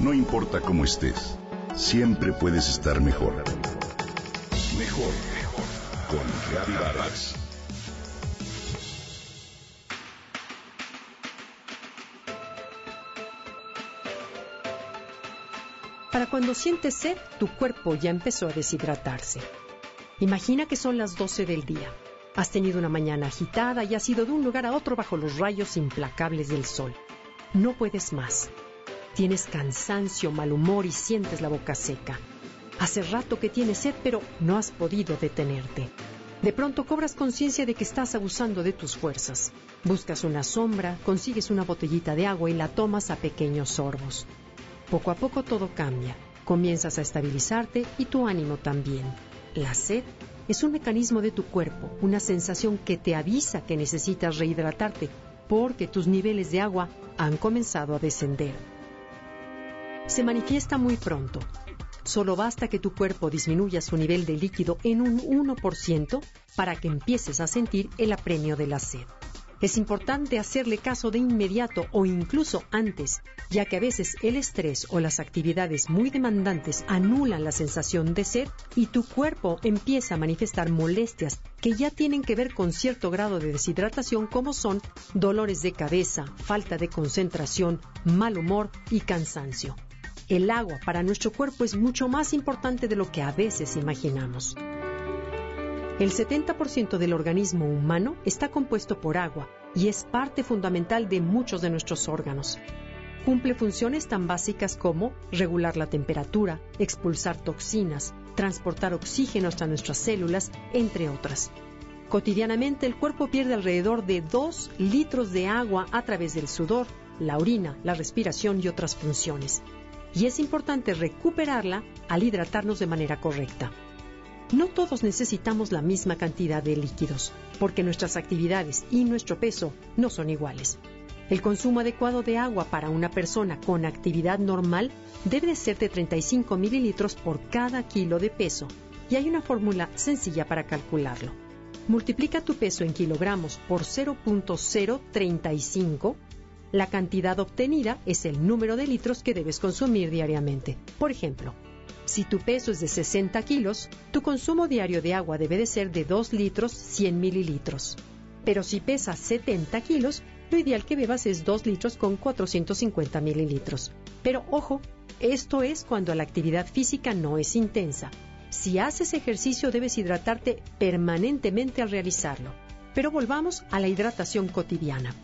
No importa cómo estés, siempre puedes estar mejor. Mejor, mejor. Con Reavivadas. Para cuando sientes sed, tu cuerpo ya empezó a deshidratarse. Imagina que son las 12 del día. Has tenido una mañana agitada y has ido de un lugar a otro bajo los rayos implacables del sol. No puedes más. Tienes cansancio, mal humor y sientes la boca seca. Hace rato que tienes sed, pero no has podido detenerte. De pronto cobras conciencia de que estás abusando de tus fuerzas. Buscas una sombra, consigues una botellita de agua y la tomas a pequeños sorbos. Poco a poco todo cambia. Comienzas a estabilizarte y tu ánimo también. La sed es un mecanismo de tu cuerpo, una sensación que te avisa que necesitas rehidratarte porque tus niveles de agua han comenzado a descender. Se manifiesta muy pronto. Solo basta que tu cuerpo disminuya su nivel de líquido en un 1% para que empieces a sentir el apremio de la sed. Es importante hacerle caso de inmediato o incluso antes, ya que a veces el estrés o las actividades muy demandantes anulan la sensación de sed y tu cuerpo empieza a manifestar molestias que ya tienen que ver con cierto grado de deshidratación como son dolores de cabeza, falta de concentración, mal humor y cansancio. El agua para nuestro cuerpo es mucho más importante de lo que a veces imaginamos. El 70% del organismo humano está compuesto por agua y es parte fundamental de muchos de nuestros órganos. Cumple funciones tan básicas como regular la temperatura, expulsar toxinas, transportar oxígeno hasta nuestras células, entre otras. Cotidianamente el cuerpo pierde alrededor de 2 litros de agua a través del sudor, la orina, la respiración y otras funciones. Y es importante recuperarla al hidratarnos de manera correcta. No todos necesitamos la misma cantidad de líquidos, porque nuestras actividades y nuestro peso no son iguales. El consumo adecuado de agua para una persona con actividad normal debe ser de 35 mililitros por cada kilo de peso, y hay una fórmula sencilla para calcularlo. Multiplica tu peso en kilogramos por 0.035 la cantidad obtenida es el número de litros que debes consumir diariamente. Por ejemplo, si tu peso es de 60 kilos, tu consumo diario de agua debe de ser de 2 litros 100 mililitros. Pero si pesas 70 kilos, lo ideal que bebas es 2 litros con 450 mililitros. Pero ojo, esto es cuando la actividad física no es intensa. Si haces ejercicio debes hidratarte permanentemente al realizarlo. Pero volvamos a la hidratación cotidiana.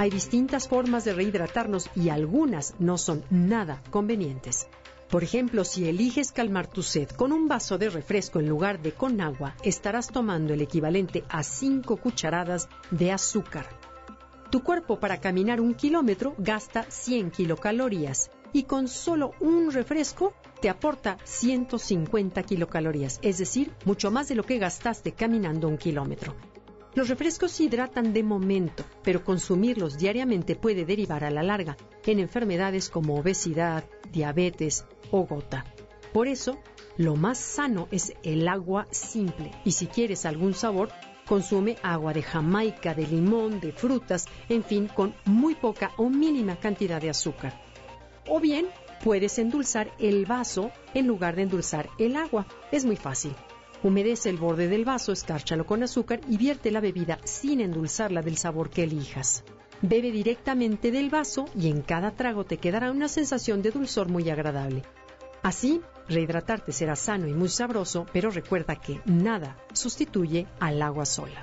Hay distintas formas de rehidratarnos y algunas no son nada convenientes. Por ejemplo, si eliges calmar tu sed con un vaso de refresco en lugar de con agua, estarás tomando el equivalente a 5 cucharadas de azúcar. Tu cuerpo para caminar un kilómetro gasta 100 kilocalorías y con solo un refresco te aporta 150 kilocalorías, es decir, mucho más de lo que gastaste caminando un kilómetro. Los refrescos hidratan de momento, pero consumirlos diariamente puede derivar a la larga en enfermedades como obesidad, diabetes o gota. Por eso, lo más sano es el agua simple y si quieres algún sabor, consume agua de jamaica, de limón, de frutas, en fin, con muy poca o mínima cantidad de azúcar. O bien, puedes endulzar el vaso en lugar de endulzar el agua. Es muy fácil. Humedece el borde del vaso, escárchalo con azúcar y vierte la bebida sin endulzarla del sabor que elijas. Bebe directamente del vaso y en cada trago te quedará una sensación de dulzor muy agradable. Así, rehidratarte será sano y muy sabroso, pero recuerda que nada sustituye al agua sola.